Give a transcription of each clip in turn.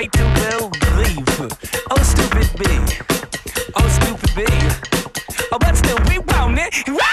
Take the believe. Oh, stupid me. Oh, stupid me. Oh, but still, we want it.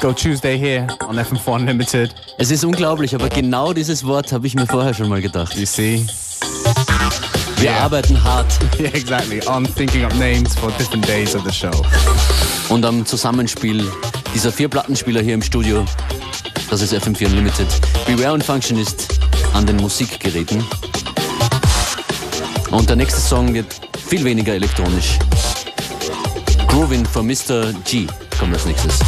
Disco Tuesday here on FM4 Unlimited. Es ist unglaublich, aber genau dieses Wort habe ich mir vorher schon mal gedacht. You see? Wir Yeah. arbeiten hart Yeah, exactly. On thinking up names for different days of the show. und am Zusammenspiel dieser vier Plattenspieler hier im Studio. Das ist FM4 Unlimited. Beware und Functionist an den Musikgeräten. Und der nächste Song wird viel weniger elektronisch. Groovin von Mr. G kommt als nächstes.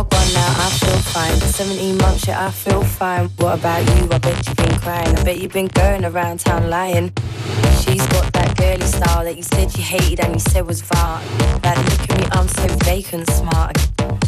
you're gone now, I feel fine. 17 months, yeah, I feel fine. What about you? I bet you've been crying. I bet you've been going around town lying. She's got that girly style that you said you hated and you said was vile. That look at me, I'm so vacant smart.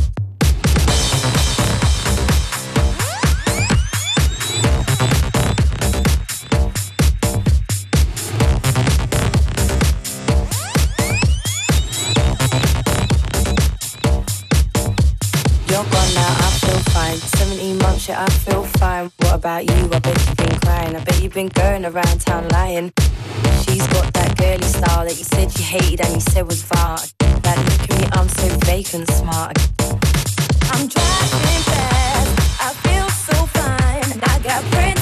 Shit, I feel fine. What about you? I bet you've been crying. I bet you've been going around town lying. She's got that girly style that you said you hated and you said was vile. That look at me, I'm so vacant smart. I'm driving fast, I feel so fine. I got friends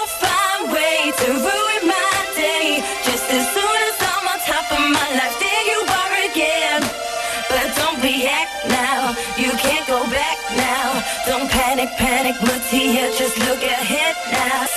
Functionist on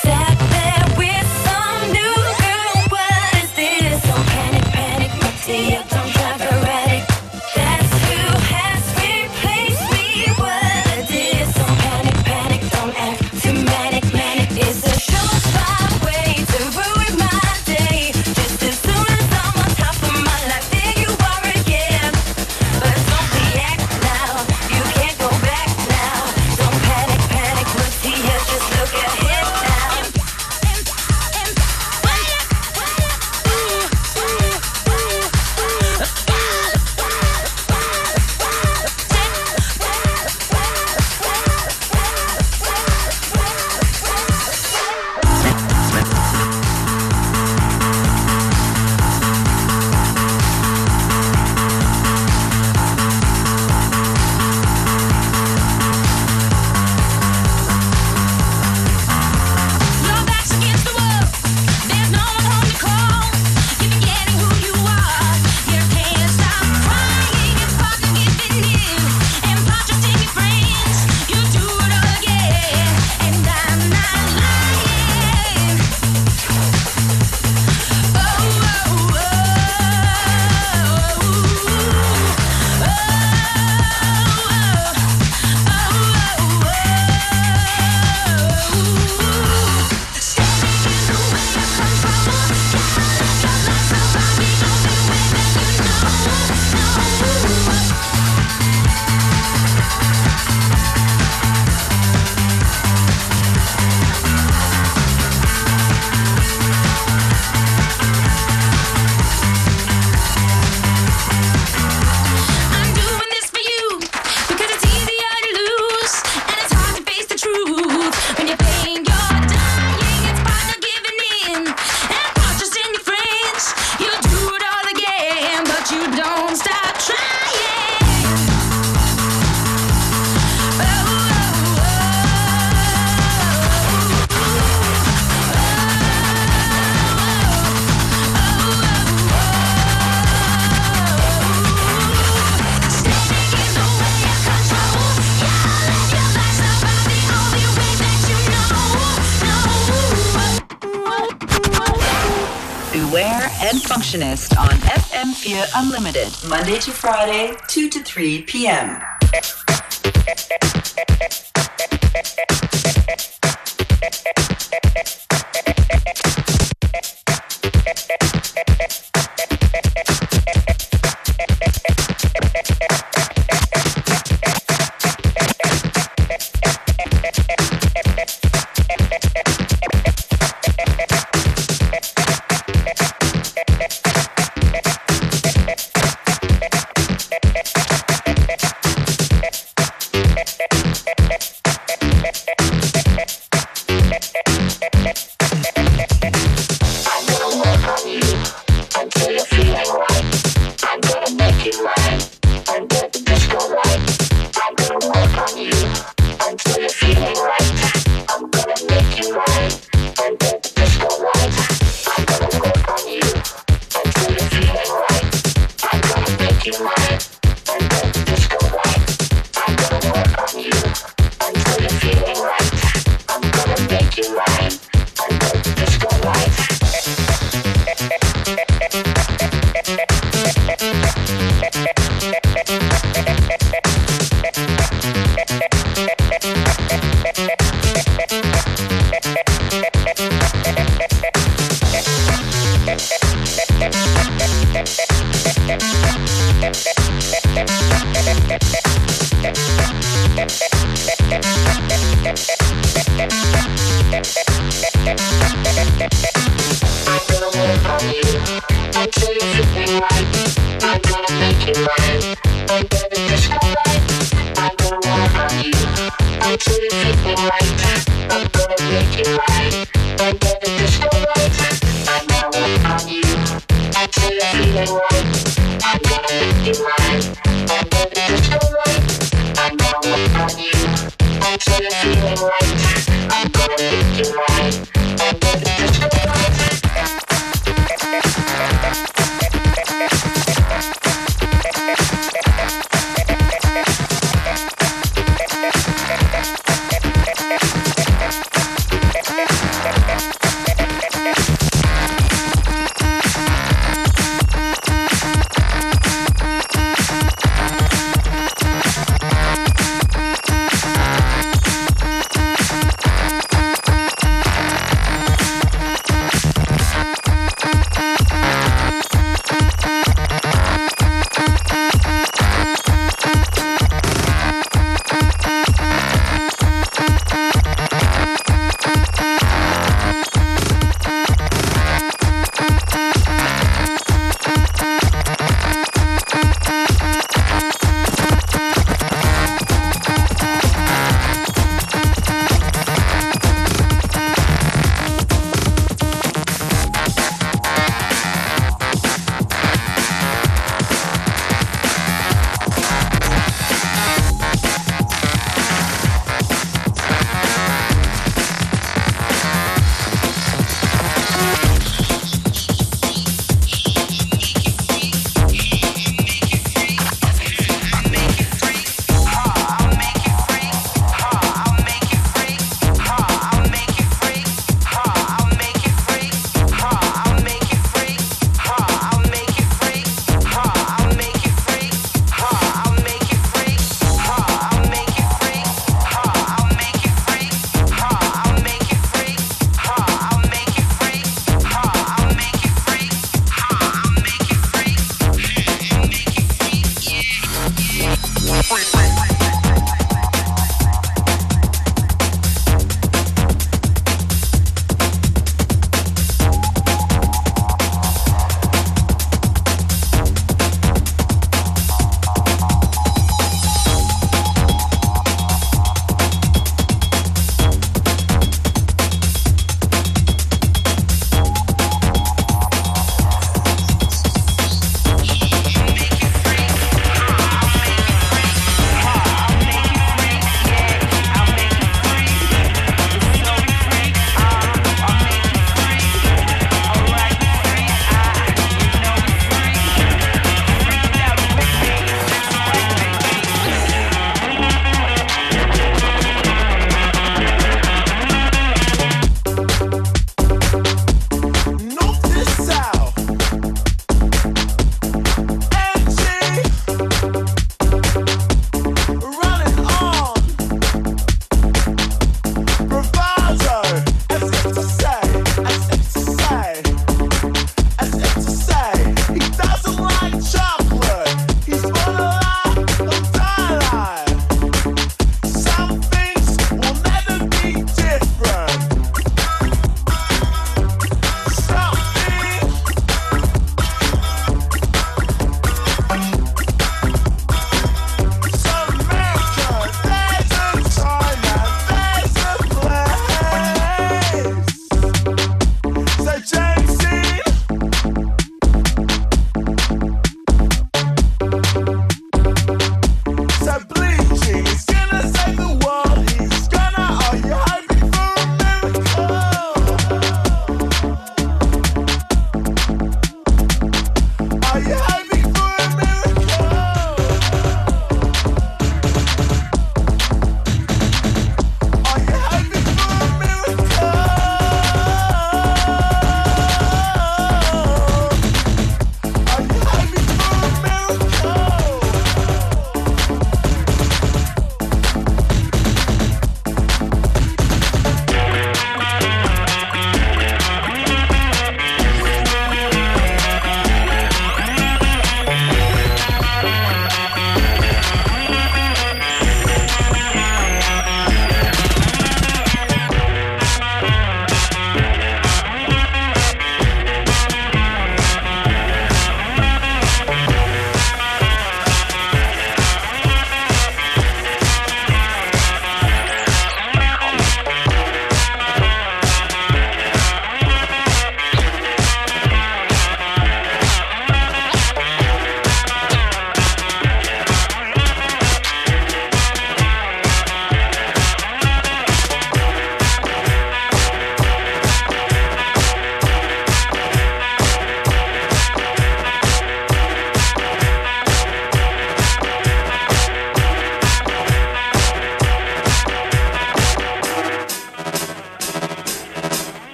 FM4 Unlimited, Monday to Friday, 2 to 3 p.m. I'll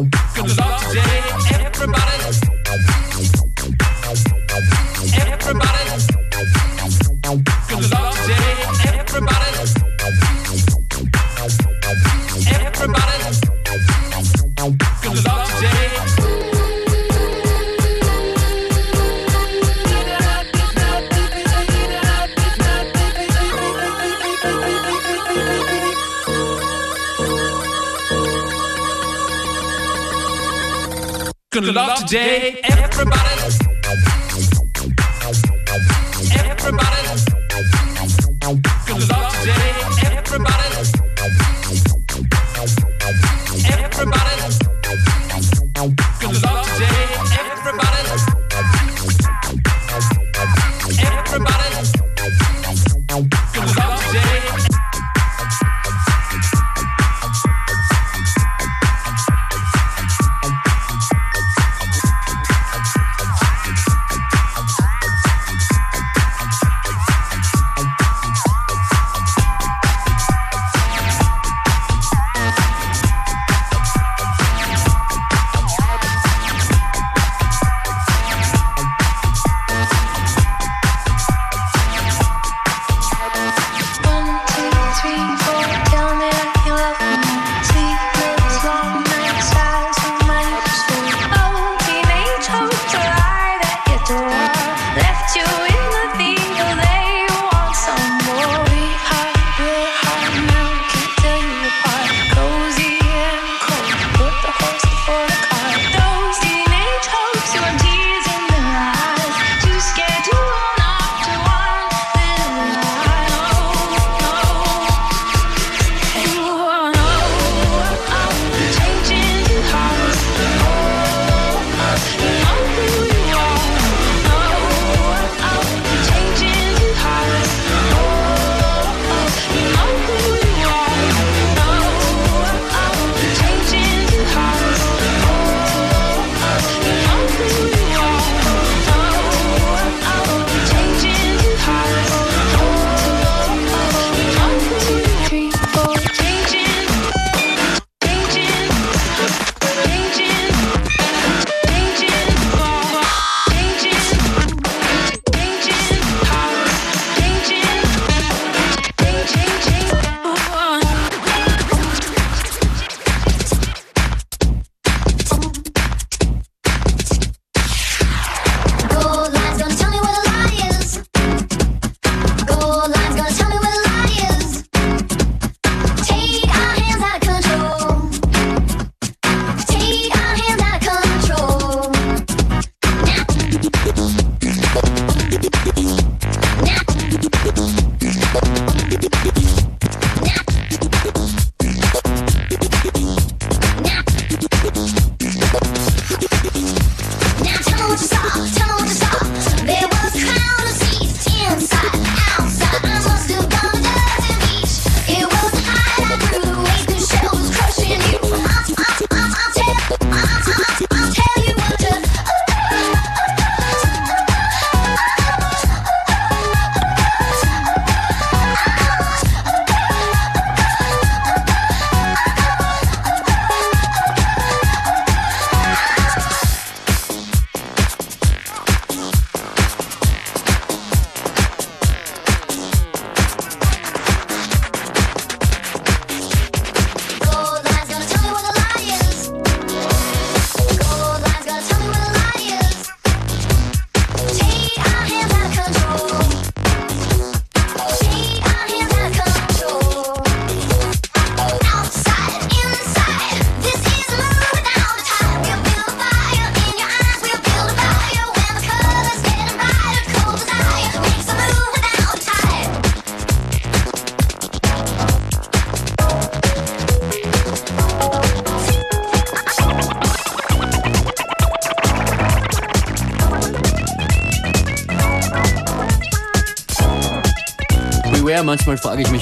Good luck today, everybody. day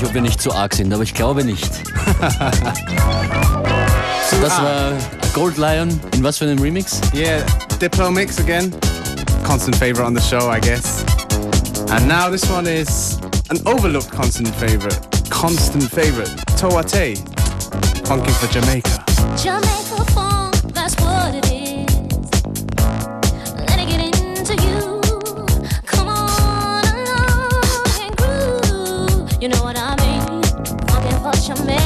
ob wir nicht zu arg sind, aber ich glaube nicht. das ah. war Gold Lion. In was für einem Remix? Yeah, Diplo mix again. Constant favorite on the show, I guess. And now this one is an overlooked constant favorite. Constant favorite. Toate. Funky for Jamaica. Jamaica funk, that's what it is. Let it get into you. Come on along and groove. You know what I chamei.